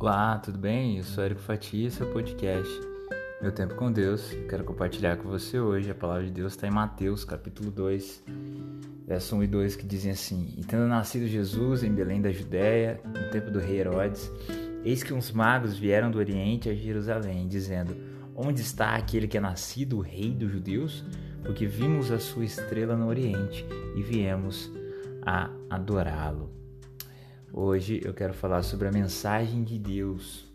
Olá, tudo bem? Eu sou Érico Fatia, seu podcast. Meu tempo com Deus. Quero compartilhar com você hoje. A palavra de Deus está em Mateus, capítulo 2, verso 1 e 2, que dizem assim: E tendo nascido Jesus em Belém da Judéia, no tempo do rei Herodes, eis que uns magos vieram do Oriente a Jerusalém, dizendo: Onde está aquele que é nascido o rei dos judeus? Porque vimos a sua estrela no Oriente e viemos a adorá-lo. Hoje eu quero falar sobre a mensagem de Deus.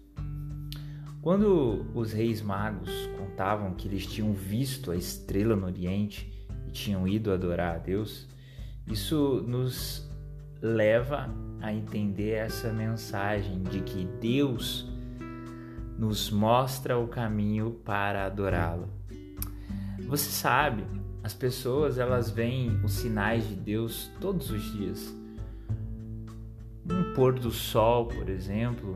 Quando os reis magos contavam que eles tinham visto a estrela no Oriente e tinham ido adorar a Deus, isso nos leva a entender essa mensagem de que Deus nos mostra o caminho para adorá-lo. Você sabe, as pessoas elas veem os sinais de Deus todos os dias pôr do sol, por exemplo,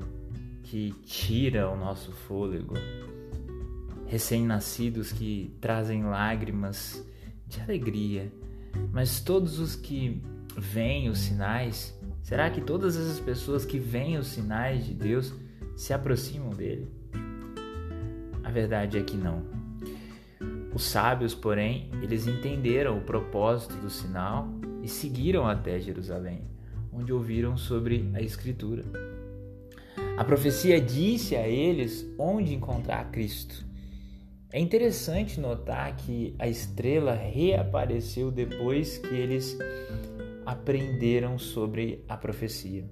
que tira o nosso fôlego, recém-nascidos que trazem lágrimas de alegria, mas todos os que veem os sinais, será que todas essas pessoas que veem os sinais de Deus se aproximam dele? A verdade é que não. Os sábios, porém, eles entenderam o propósito do sinal e seguiram até Jerusalém onde ouviram sobre a Escritura. A profecia disse a eles onde encontrar Cristo. É interessante notar que a estrela reapareceu depois que eles aprenderam sobre a profecia.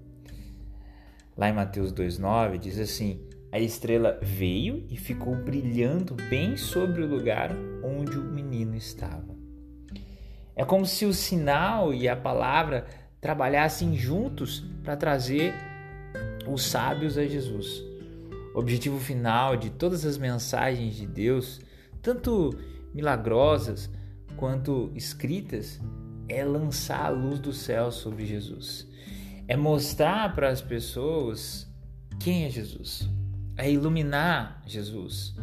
Lá em Mateus 2,9 diz assim: A estrela veio e ficou brilhando bem sobre o lugar onde o menino estava. É como se o sinal e a palavra trabalhassem juntos para trazer os sábios a Jesus. O objetivo final de todas as mensagens de Deus, tanto milagrosas quanto escritas, é lançar a luz do céu sobre Jesus. É mostrar para as pessoas quem é Jesus. É iluminar Jesus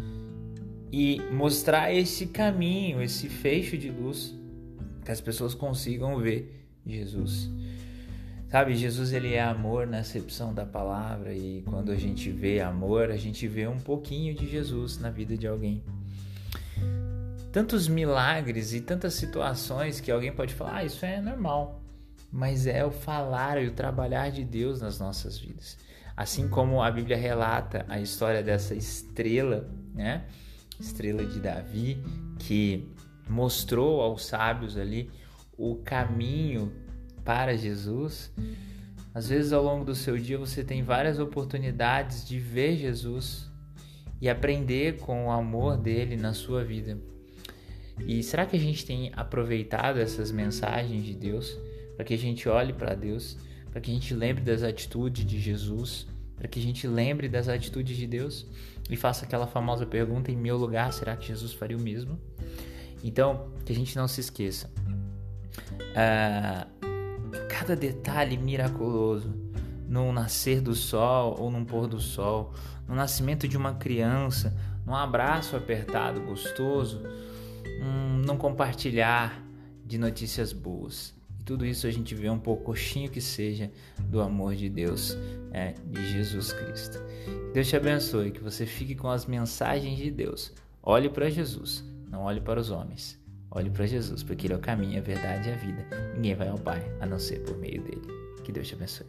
e mostrar esse caminho, esse fecho de luz que as pessoas consigam ver Jesus. Sabe, Jesus ele é amor na acepção da palavra e quando a gente vê amor, a gente vê um pouquinho de Jesus na vida de alguém. Tantos milagres e tantas situações que alguém pode falar, ah, isso é normal, mas é o falar e o trabalhar de Deus nas nossas vidas. Assim como a Bíblia relata a história dessa estrela, né? Estrela de Davi, que mostrou aos sábios ali o caminho para Jesus, às vezes ao longo do seu dia você tem várias oportunidades de ver Jesus e aprender com o amor dele na sua vida. E será que a gente tem aproveitado essas mensagens de Deus para que a gente olhe para Deus, para que a gente lembre das atitudes de Jesus, para que a gente lembre das atitudes de Deus e faça aquela famosa pergunta: em meu lugar, será que Jesus faria o mesmo? Então, que a gente não se esqueça. Uh, cada detalhe miraculoso no nascer do sol ou no pôr do sol, no nascimento de uma criança, num abraço apertado gostoso, um não compartilhar de notícias boas. E tudo isso a gente vê um pouquinho que seja do amor de Deus, é, de Jesus Cristo. Que Deus te abençoe, que você fique com as mensagens de Deus. Olhe para Jesus, não olhe para os homens. Olhe para Jesus, porque Ele é o caminho, a verdade e a vida. Ninguém vai ao Pai a não ser por meio dele. Que Deus te abençoe.